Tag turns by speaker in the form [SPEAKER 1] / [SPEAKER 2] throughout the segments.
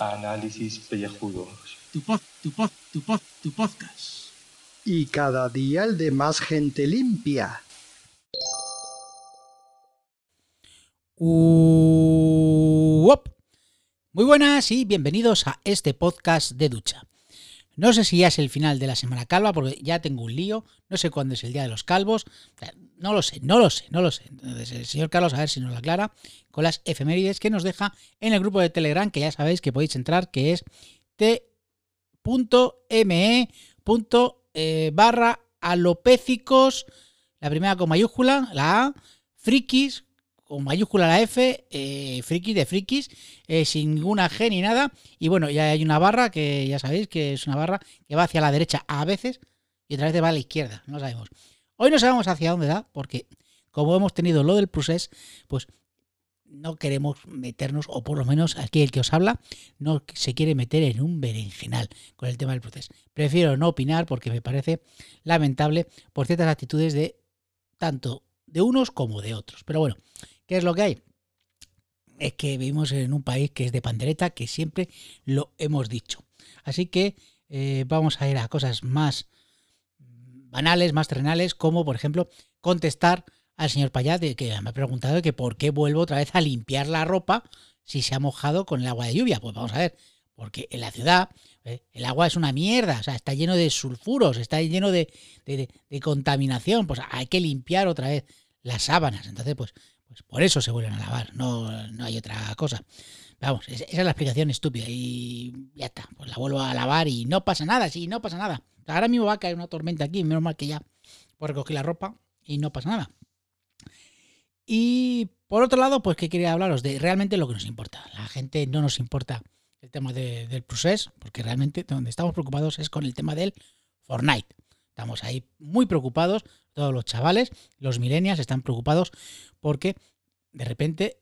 [SPEAKER 1] Análisis pellejudos.
[SPEAKER 2] Tu pod, tu pod, tu pod, tu podcast.
[SPEAKER 3] Y cada día el de más gente limpia.
[SPEAKER 4] Uop. Muy buenas y bienvenidos a este podcast de ducha. No sé si ya es el final de la semana calva porque ya tengo un lío, no sé cuándo es el día de los calvos, no lo sé, no lo sé, no lo sé. Entonces el señor Carlos a ver si nos lo aclara con las efemérides que nos deja en el grupo de Telegram que ya sabéis que podéis entrar que es t.me. Barra alopécicos, la primera con mayúscula, la A, frikis con mayúscula la F, eh, frikis de frikis, eh, sin ninguna G ni nada. Y bueno, ya hay una barra que ya sabéis que es una barra que va hacia la derecha a veces y otra vez va a la izquierda, no sabemos. Hoy no sabemos hacia dónde da, porque como hemos tenido lo del procés, pues no queremos meternos, o por lo menos aquí el que os habla, no se quiere meter en un berenjenal con el tema del proceso. Prefiero no opinar porque me parece lamentable por ciertas actitudes de tanto de unos como de otros. Pero bueno, ¿qué es lo que hay? Es que vivimos en un país que es de pandereta, que siempre lo hemos dicho. Así que eh, vamos a ir a cosas más banales, más terrenales, como por ejemplo contestar al señor Payat, que me ha preguntado que por qué vuelvo otra vez a limpiar la ropa si se ha mojado con el agua de lluvia. Pues vamos a ver, porque en la ciudad eh, el agua es una mierda, o sea, está lleno de sulfuros, está lleno de, contaminación, pues hay que limpiar otra vez las sábanas. Entonces, pues, pues por eso se vuelven a lavar, no, no hay otra cosa. Vamos, esa es la explicación estúpida y ya está, pues la vuelvo a lavar y no pasa nada, sí, no pasa nada. Ahora mismo va a caer una tormenta aquí, menos mal que ya puedo recoger la ropa y no pasa nada. Y por otro lado, pues que quería hablaros de realmente lo que nos importa. La gente no nos importa el tema del procés, porque realmente donde estamos preocupados es con el tema del Fortnite. Estamos ahí muy preocupados, todos los chavales, los millennials están preocupados porque de repente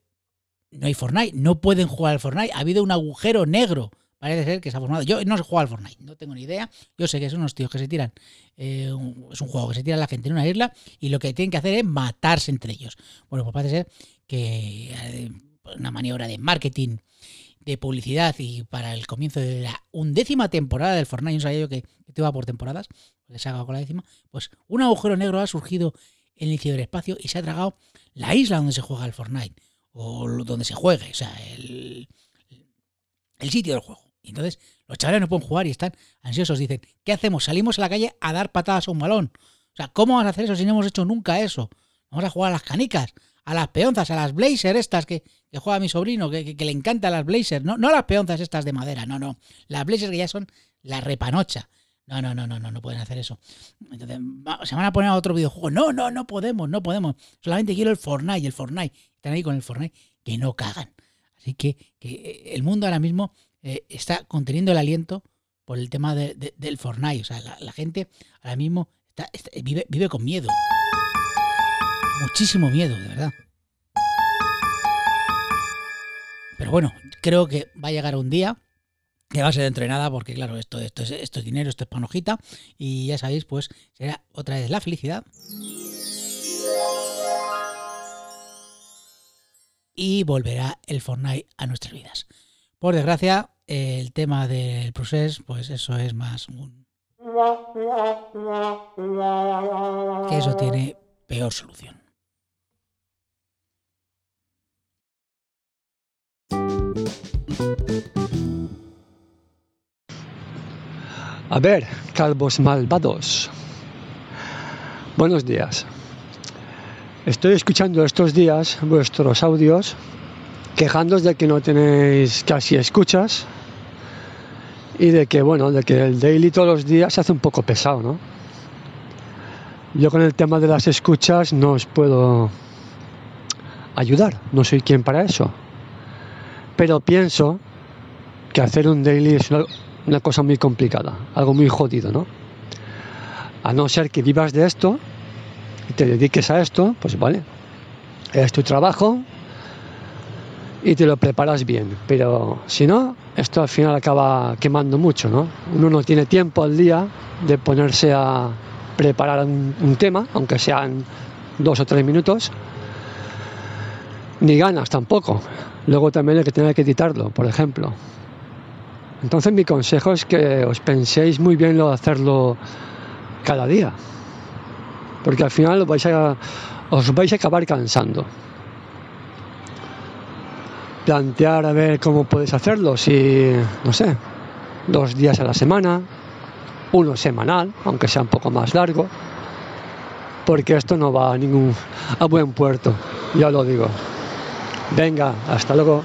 [SPEAKER 4] no hay Fortnite, no pueden jugar al Fortnite, ha habido un agujero negro Parece ser que se ha formado. Yo no sé jugar al Fortnite, no tengo ni idea. Yo sé que son unos tíos que se tiran. Eh, es un juego que se tira la gente en una isla y lo que tienen que hacer es matarse entre ellos. Bueno, pues parece ser que eh, una maniobra de marketing, de publicidad y para el comienzo de la undécima temporada del Fortnite, no sabía yo que, que te iba por temporadas, porque se haga con la décima, pues un agujero negro ha surgido en el ciberespacio y se ha tragado la isla donde se juega el Fortnite, o donde se juegue, o sea, el, el sitio del juego. Y entonces los chavales no pueden jugar y están ansiosos. Dicen, ¿qué hacemos? Salimos a la calle a dar patadas a un balón. O sea, ¿cómo vamos a hacer eso si no hemos hecho nunca eso? Vamos a jugar a las canicas, a las peonzas, a las blazers estas que, juega mi sobrino, que, le encantan las blazers. No, no las peonzas estas de madera, no, no. Las blazers que ya son la repanocha. No, no, no, no, no, no pueden hacer eso. Entonces, se van a poner a otro videojuego. No, no, no podemos, no podemos. Solamente quiero el Fortnite, el Fortnite. Están ahí con el Fortnite, que no cagan. Así que, que el mundo ahora mismo eh, está conteniendo el aliento por el tema del Fortnite. O sea, la, gente ahora mismo vive, vive con miedo. Muchísimo miedo, de verdad. Pero bueno, creo que va a llegar un día que va a ser dentro de nada, porque claro, esto, esto, es, esto es dinero, esto es panojita, y ya sabéis, pues será otra vez la felicidad. Y volverá el Fortnite a nuestras vidas. Por desgracia, el tema del proceso, pues eso es más un... que eso tiene peor solución.
[SPEAKER 5] A ver, calvos malvados. Buenos días. Estoy escuchando estos días vuestros audios quejándos de que no tenéis casi escuchas y de que, bueno, de que el daily todos los días se hace un poco pesado, ¿no? Yo con el tema de las escuchas no os puedo ayudar, no soy quien para eso. Pero pienso que hacer un daily es una, cosa muy complicada, algo muy jodido, ¿no? A no ser que vivas de esto y te dediques a esto, pues vale, es tu trabajo, y te lo preparas bien. Pero si no, esto al final acaba quemando mucho, ¿no? Uno no tiene tiempo al día de ponerse a preparar un, tema, aunque sean dos o tres minutos, ni ganas tampoco. Luego también hay que tener que editarlo, por ejemplo. Entonces mi consejo es que os penséis muy bien lo de hacerlo cada día. Porque al final vais a, os vais a acabar cansando. Plantear a ver cómo podéis hacerlo, si, no sé, dos días a la semana, uno semanal, aunque sea un poco más largo, porque esto no va a ningún a buen puerto, ya lo digo. Venga, hasta luego.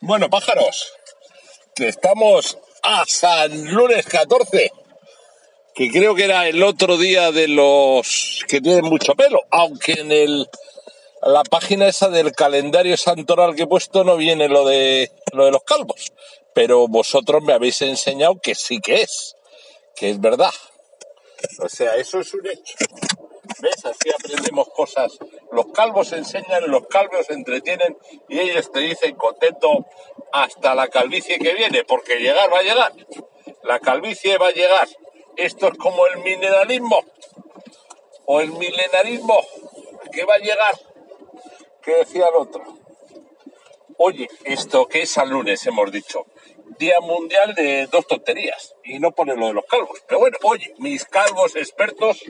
[SPEAKER 6] Bueno, pájaros, que estamos a San Lunes 14, que creo que era el otro día de los que tienen mucho pelo, aunque en el la página esa del calendario santoral que he puesto no viene lo de lo de los calvos, pero vosotros me habéis enseñado que sí que es, que es verdad. O sea, eso es un hecho. ¿Ves? Así aprendemos cosas. Los calvos enseñan, los calvos entretienen y ellos te dicen contento hasta la calvicie que viene, porque llegar va a llegar. La calvicie va a llegar. Esto es como el mineralismo o el milenarismo que va a llegar. ¿Qué decía el otro? Oye, esto que es al lunes, hemos dicho. Día Mundial de dos tonterías. Y no pone lo de los calvos. Pero bueno, oye, mis calvos expertos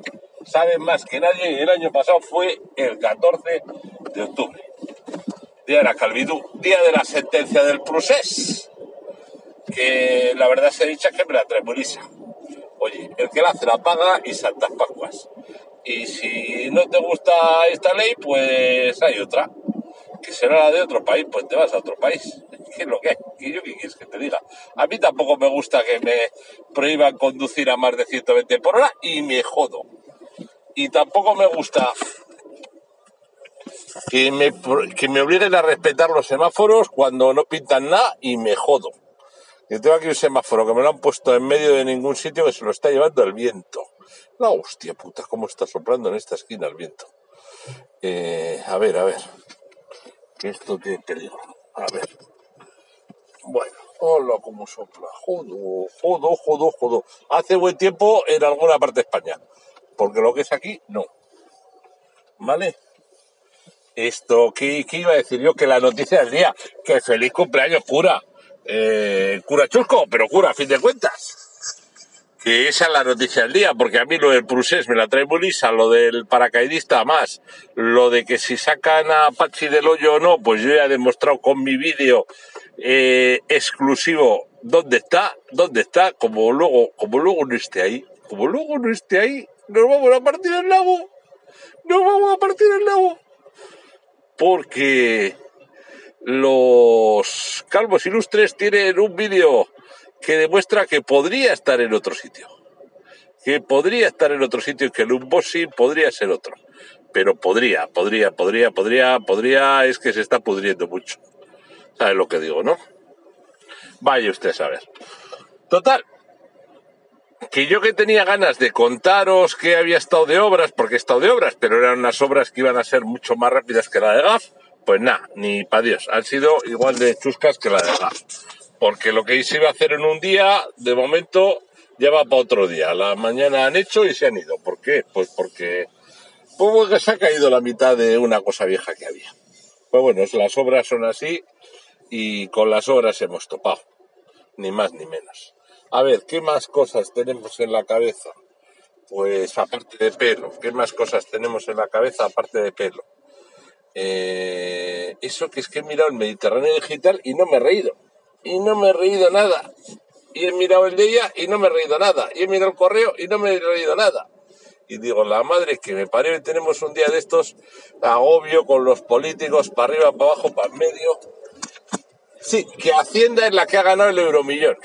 [SPEAKER 6] saben más que nadie. El año pasado fue el 14 de octubre. Día de la calvidú. Día de la sentencia del procés. Que la verdad se ha dicho que me la muy Oye, el que la hace la paga y Santas Pascuas. Y si no te gusta esta ley, pues hay otra será la de otro país, pues te vas a otro país. ¿Qué es lo que yo qué quieres que te diga? A mí tampoco me gusta que me prohíban conducir a más de 120 por hora y me jodo. Y tampoco me gusta que me, que me obliguen a respetar los semáforos cuando no pintan nada y me jodo. Yo tengo aquí un semáforo que me lo han puesto en medio de ningún sitio que se lo está llevando el viento. La hostia puta, cómo está soplando en esta esquina el viento. Eh, a ver, a ver esto tiene peligro. A ver. Bueno, hola, como sopla. Jodo, jodo, jodo, jodo. Hace buen tiempo en alguna parte de España. Porque lo que es aquí, no. ¿Vale? Esto, ¿qué, qué iba a decir yo? Que la noticia del día. Que feliz cumpleaños, cura. Eh, cura chusco, pero cura, a fin de cuentas que esa es la noticia del día, porque a mí lo del Prusés me la trae muy lisa, lo del paracaidista más, lo de que si sacan a Pachi del hoyo o no, pues yo ya he demostrado con mi vídeo eh, exclusivo dónde está, dónde está, como luego, como luego no esté ahí, como luego no esté ahí, nos vamos a partir el lago, nos vamos a partir el lago, porque los calvos ilustres tienen un vídeo que demuestra que podría estar en otro sitio. Que podría estar en otro sitio y que el unboxing podría ser otro. Pero podría, podría, podría, podría, podría, es que se está pudriendo mucho. ¿Sabes lo que digo, no? Vaya usted a saber. Total, que yo que tenía ganas de contaros que había estado de obras, porque he estado de obras, pero eran unas obras que iban a ser mucho más rápidas que la de GAF, pues nada, ni para Dios, han sido igual de chuscas que la de GAF porque lo que se iba a hacer en un día, de momento, ya va para otro día. La mañana han hecho y se han ido. ¿Por qué? Pues porque, pues se ha caído la mitad de una cosa vieja que había. Pues bueno, las obras son así y con las obras hemos topado. Ni más ni menos. A ver, ¿qué más cosas tenemos en la cabeza? Pues aparte de pelo, ¿qué más cosas tenemos en la cabeza aparte de pelo? Eh, eso que es que he mirado el Mediterráneo Digital y no me he reído y no me he reído nada. Y he mirado el de ella y no me he reído nada. Y he mirado el correo y no me he reído nada. Y digo, la madre que me parió y tenemos un día de estos agobio con los políticos para arriba, para abajo, para medio. Sí, que Hacienda es la que ha ganado el euromillón.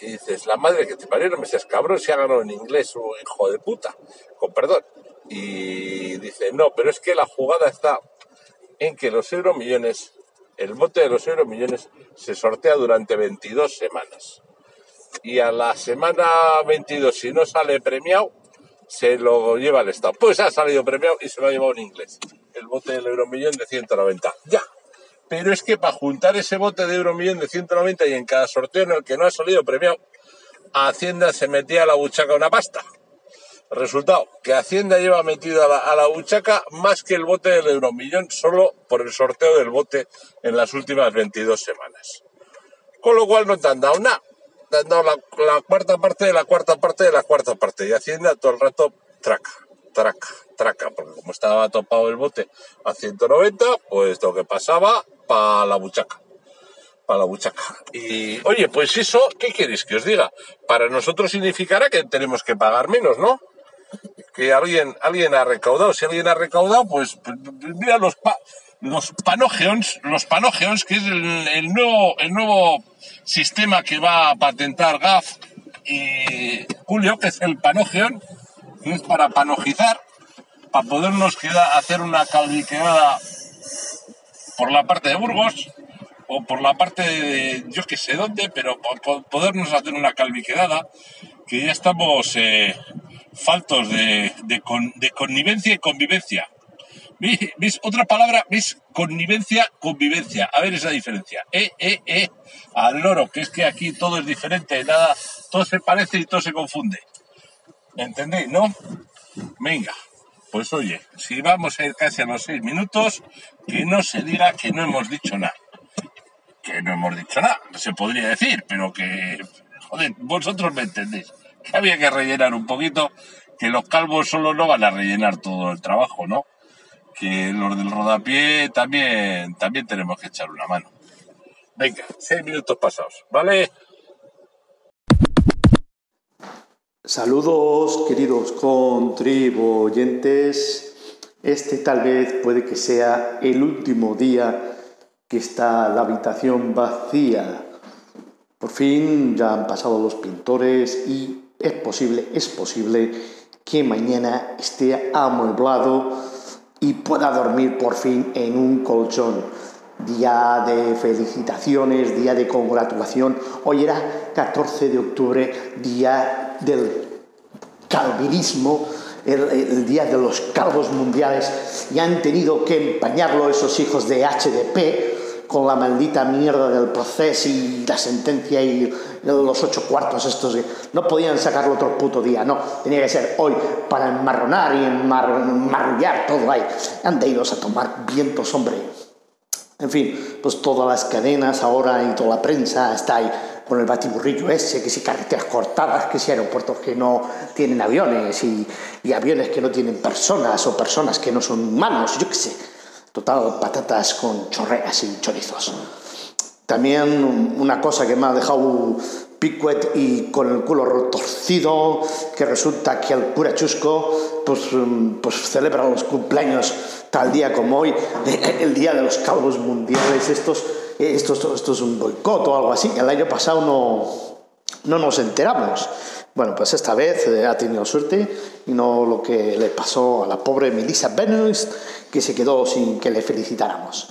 [SPEAKER 6] Y dices, la madre que te parió, no me seas cabrón, si ha ganado en inglés un hijo de puta, con perdón. Y dice, no, pero es que la jugada está en que los euromillones el bote de los millones se sortea durante 22 semanas. Y a la semana 22, si no sale premiado, se lo lleva el Estado. Pues ha salido premiado y se lo ha llevado en inglés. El bote del euromillón de 190. Ya. pero es que para juntar ese bote de Euromillón de 190 y en cada sorteo en el que no ha salido premiado, Hacienda se metía a la buchaca una pasta. Resultado, que Hacienda lleva metido a la, a la buchaca más que el bote del Euromillón solo por el sorteo del bote en las últimas 22 semanas. Con lo cual no te han dado nada. Te han dado la, la cuarta parte de la cuarta parte de la cuarta parte. Y Hacienda todo el rato traca, traca, traca. Porque como estaba topado el bote a 190, pues lo que pasaba para la buchaca. Para la buchaca. Y oye, pues eso, ¿qué queréis que os diga? Para nosotros significará que tenemos que pagar menos, ¿no? Que alguien, alguien ha recaudado. Si alguien ha recaudado, pues, mira los pa- los panogeons, los panogeons, que es el, nuevo, el nuevo sistema que va a patentar GAF y Julio, que es el panogeon, que es para panojizar, para podernos hacer una calviqueada por la parte de Burgos o por la parte de yo que sé dónde, pero po- po- podernos hacer una calviquedada, que ya estamos eh, faltos de, de, con- de connivencia y convivencia. ¿Veis? Otra palabra, ¿veis? Connivencia, convivencia. A ver esa diferencia. Eh, eh, eh. Al loro, que es que aquí todo es diferente, nada, todo se parece y todo se confunde. ¿Entendéis, no? Venga, pues oye, si vamos a ir casi a los seis minutos, que no se diga que no hemos dicho nada. Que no hemos dicho nada, se podría decir, pero que, joder, vosotros me entendéis. Había que rellenar un poquito, que los calvos solo no van a rellenar todo el trabajo, ¿no? Que los del rodapié también, también tenemos que echar una mano. Venga, seis minutos pasados, ¿vale?
[SPEAKER 7] Saludos, queridos contribuyentes. Este tal vez puede que sea el último día que está la habitación vacía. Por fin ya han pasado los pintores y es posible, es posible que mañana esté amueblado y pueda dormir por fin en un colchón. Día de felicitaciones, día de congratulación. Hoy era 14 de octubre, día del calvinismo, el, día de los calvos mundiales, y han tenido que empañarlo esos hijos de HDP con la maldita mierda del proceso y la sentencia y los ocho cuartos estos. No podían sacarlo otro puto día, no. Tenía que ser hoy para enmarronar y enmar- enmarrullar todo ahí. Han de iros a tomar vientos, hombre. En fin, pues todas las cadenas ahora y toda la prensa está ahí con el batiburrillo ese, que si carreteras cortadas, que si aeropuertos que no tienen aviones y, y aviones que no tienen personas o personas que no son humanos, yo qué sé. Total, patatas con chorreras y chorizos. También una cosa que me ha dejado picuet y con el culo torcido, que resulta que el cura chusco pues, mm, pues celebra los cumpleaños tal día como hoy, el día de los calvos mundiales, estos, esto, esto, esto es un boicot o algo así. El año pasado no, no nos enteramos. Bueno, pues esta vez eh, ha tenido suerte y no lo que le pasó a la pobre Melissa Benoist, que se quedó sin que le felicitáramos.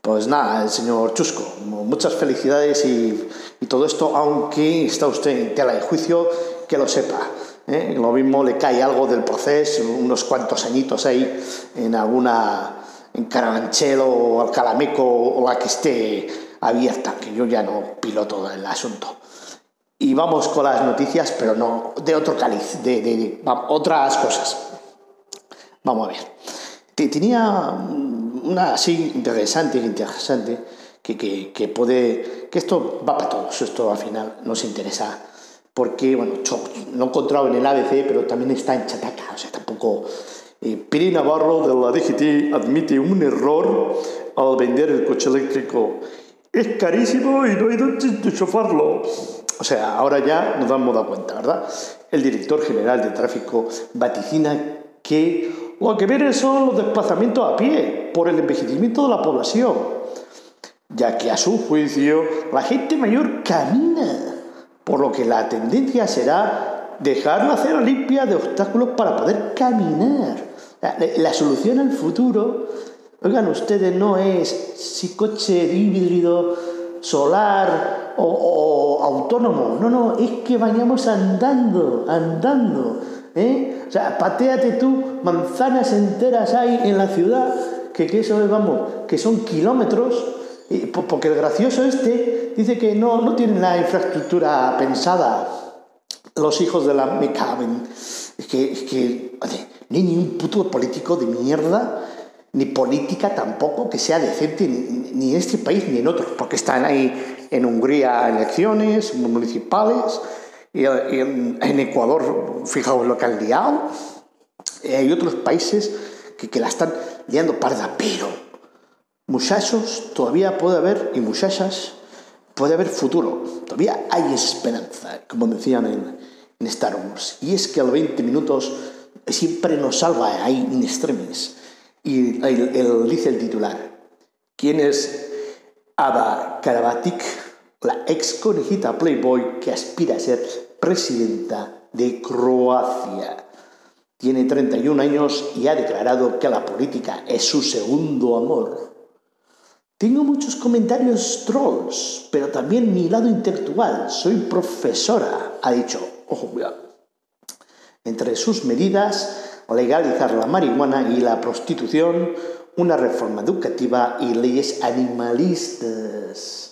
[SPEAKER 7] Pues nada, el señor Chusco, muchas felicidades y, y todo esto, aunque está usted en tela de juicio, que lo sepa. ¿eh? Lo mismo le cae algo del proceso, unos cuantos añitos ahí en alguna, en Carabanchel o Alcalameco o la que esté abierta, que yo ya no piloto el asunto. Y vamos con las noticias, pero no de otro cáliz, de, de- de- va- otras cosas. Vamos a ver. Te- Tenía una así interesante, interesante, que, que, que puede, que esto va para todos, esto al final nos interesa, porque, bueno, yo he encontrado en el ABC, pero también está en Chataca, o sea, tampoco... Eh, Piri Navarro de la DGT admite un error al vender el coche eléctrico. Es carísimo y no hay donde enchufarlo. O sea, ahora ya nos dado cuenta, ¿verdad? El director general de tráfico vaticina que lo que viene son los desplazamientos a pie por el envejecimiento de la población, ya que a su juicio la gente mayor camina, por lo que la tendencia será dejar la acera limpia de obstáculos para poder caminar. La, la solución al futuro, oigan ustedes, no es si coche híbrido, solar o, o autónomo, no, no, es que vayamos andando, andando. ¿Eh? O sea, pateate tú manzanas enteras hay en la ciudad, que, que eso es, vamos, que son kilómetros Y po- porque el gracioso este dice que no, no tienen la infraestructura pensada los hijos de la me caben. Es que, es que oye, hay ni un puto político de mierda, ni política tampoco, que sea decente ni, ni en este país ni en otros, porque están ahí en Hungría elecciones municipales, y, en, Ecuador, fijaos lo que han liado, y hay otros países que, que la están liando parda, pero muchachos, todavía puede haber, y muchachas, puede haber futuro, todavía hay esperanza, como decían en, en Star Wars. Y es que a los 20 minutos siempre nos salva ahí in extremis. Y el, el- dice el titular, ¿quién es Ada Karabatic, la ex conejita Playboy que aspira a ser presidenta de Croacia? Tiene 31 años y ha declarado que la política es su segundo amor. Tengo muchos comentarios trolls, pero también mi lado intelectual. Soy profesora, ha dicho. Ojo, cuidado. Entre sus medidas, legalizar la marihuana y la prostitución, una reforma educativa y leyes animalistas.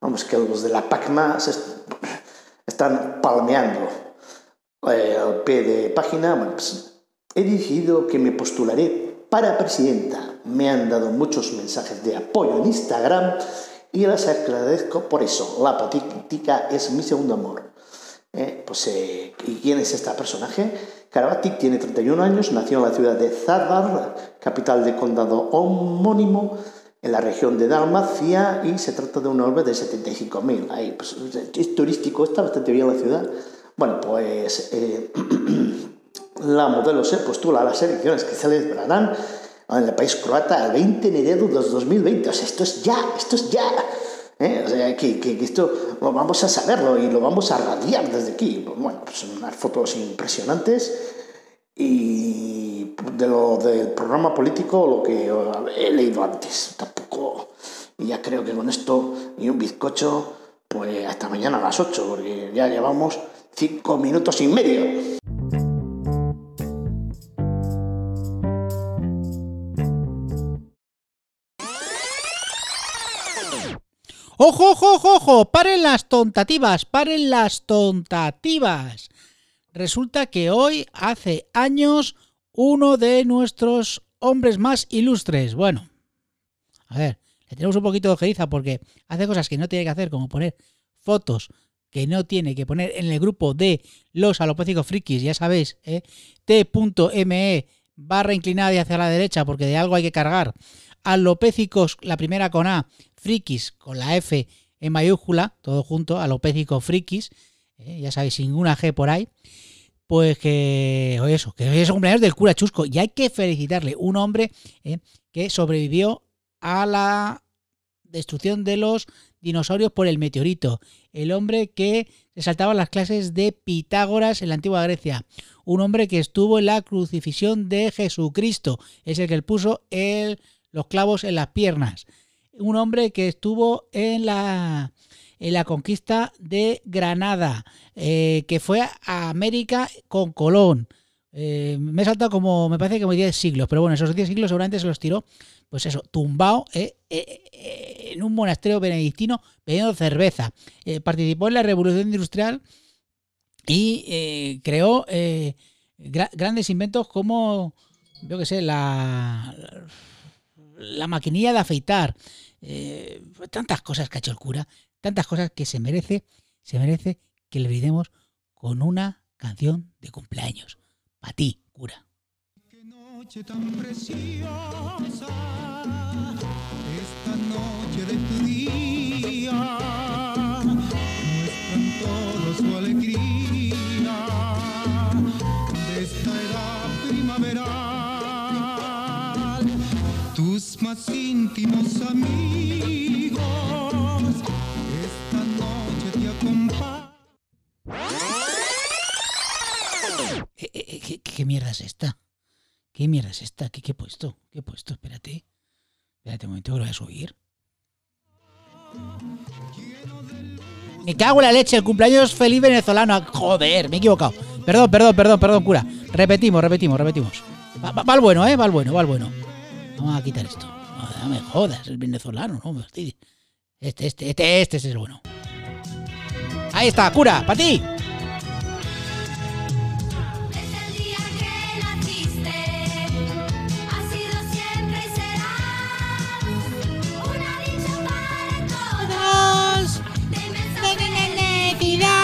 [SPEAKER 7] Vamos, que los de la PACMA se est- están palmeando. Eh, al pie de página, bueno, pues, he decidido que me postularé para presidenta. Me han dado muchos mensajes de apoyo en Instagram y les agradezco por eso. La política es mi segundo amor. Eh, pues, eh, ¿Y quién es este personaje? Karabatic tiene 31 años, nació en la ciudad de Zadar, capital del condado homónimo, en la región de Dalmacia, y se trata de un orbe de 75.000. Ahí, pues, es turístico, está bastante bien la ciudad. Bueno, pues eh, la modelo se postula a las elecciones que celebrarán en el país croata el 20 de enero de 2020. O sea, esto es ya, esto es ya. ¿eh? O sea, que, que- que esto vamos a saberlo y lo vamos a radiar desde aquí. Bueno, pues unas fotos impresionantes y de lo del programa político lo que he leído antes. Tampoco, y ya creo que con esto y un bizcocho, pues hasta mañana a las 8, porque ya llevamos 5 minutos y medio.
[SPEAKER 4] ¡Ojo, ojo, ojo, ojo! ¡Paren las tontativas! ¡Paren las tontativas! Resulta que hoy, hace años, uno de nuestros hombres más ilustres. Bueno, a ver, le tenemos un poquito de ojeriza porque hace cosas que no tiene que hacer, como poner fotos que no tiene que poner en el grupo de los alopécicos frikis, ya sabéis, ¿eh? t.me barra inclinada y hacia la derecha, porque de algo hay que cargar. Alopécicos, la primera con A, frikis con la F en mayúscula, todo junto, alopécicos frikis, ¿eh? ya sabéis, sin una G por ahí. Pues que, eso, que hoy es el cumpleaños del cura Chusco. Y hay que felicitarle, un hombre ¿eh? que sobrevivió a la destrucción de los dinosaurios por el meteorito, el hombre que se saltaba las clases de Pitágoras en la antigua Grecia, un hombre que estuvo en la crucifixión de Jesucristo, es el que le puso el, los clavos en las piernas, un hombre que estuvo en la, en la conquista de Granada, eh, que fue a América con Colón. Eh, me he saltado como, me parece que como 10 siglos, pero bueno, esos 10 siglos seguramente se los tiró, pues eso, tumbado eh, en un monasterio benedictino bebiendo cerveza. Participó en la revolución industrial y creó gra- grandes inventos como, yo que sé, la, la maquinilla de afeitar. tantas cosas que ha hecho el cura, tantas cosas que se merece, se merece que le brindemos con una canción de cumpleaños. Para ti, cura.
[SPEAKER 2] Qué noche tan preciosa, esta noche de tu día, muestran todo su alegría de esta edad primaveral. Tus más íntimos amigos,
[SPEAKER 4] Eh, ¿Qué, qué mierda es esta? ¿Qué mierda es esta? ¿Qué, qué he puesto? ¿Qué he puesto? Espérate. Espérate un momento lo voy a subir. Me cago en la leche, el cumpleaños feliz venezolano. Joder, me he equivocado. Perdón, perdón, perdón, perdón, cura. Repetimos, repetimos, repetimos. Va, va- bueno, ¿eh? Va al bueno, va al bueno. Vamos a quitar esto. No me jodas, el venezolano, no me fastidies. Este, este, este, este es el bueno. Ahí está, cura, para ti.
[SPEAKER 8] Es el día que naciste, ha sido siempre y será una dicha para todos, de inmensa felicidad.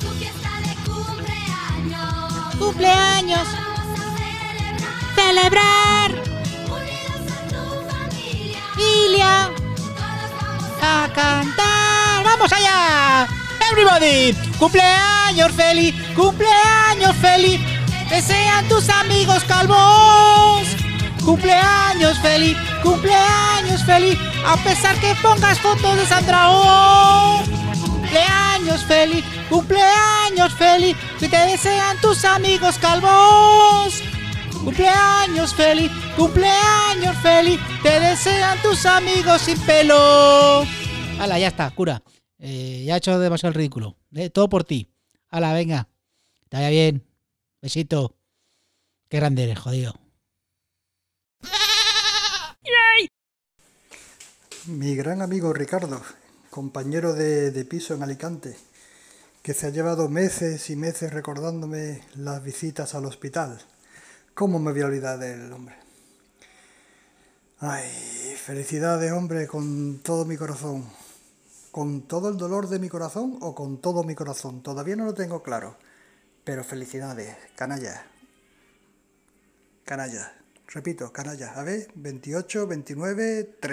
[SPEAKER 8] Tu fiesta de cumpleaños,
[SPEAKER 4] Cumpleaños.
[SPEAKER 8] vamos a celebrar,
[SPEAKER 4] Celebrar.
[SPEAKER 8] unidos a tu familia,
[SPEAKER 4] Ilia.
[SPEAKER 8] todos vamos a
[SPEAKER 4] a cantar. ¡Vamos allá! Everybody, cumpleaños feliz, cumpleaños feliz. Desean tus amigos calvos. Cumpleaños feliz, cumpleaños feliz. A pesar que pongas fotos de Sandra Oh. Cumpleaños feliz, cumpleaños feliz. Que te desean tus amigos calvos. Cumpleaños feliz, cumpleaños feliz, te desean tus amigos sin pelo. Hala, ya está, cura. Eh, ya he hecho demasiado el ridículo. Eh, todo por ti. Hala, venga. Te vaya bien. Besito. Qué grande eres, jodido.
[SPEAKER 3] Mi gran amigo Ricardo, compañero de, de piso en Alicante, que se ha llevado meses y meses recordándome las visitas al hospital. ¿Cómo me voy a olvidar del hombre? Ay, felicidades, hombre, con todo mi corazón. ¿Con todo el dolor de mi corazón o con todo mi corazón? Todavía no lo tengo claro. Pero felicidades, canalla. Canalla. Repito, canalla. A ver, 28, 29, 30.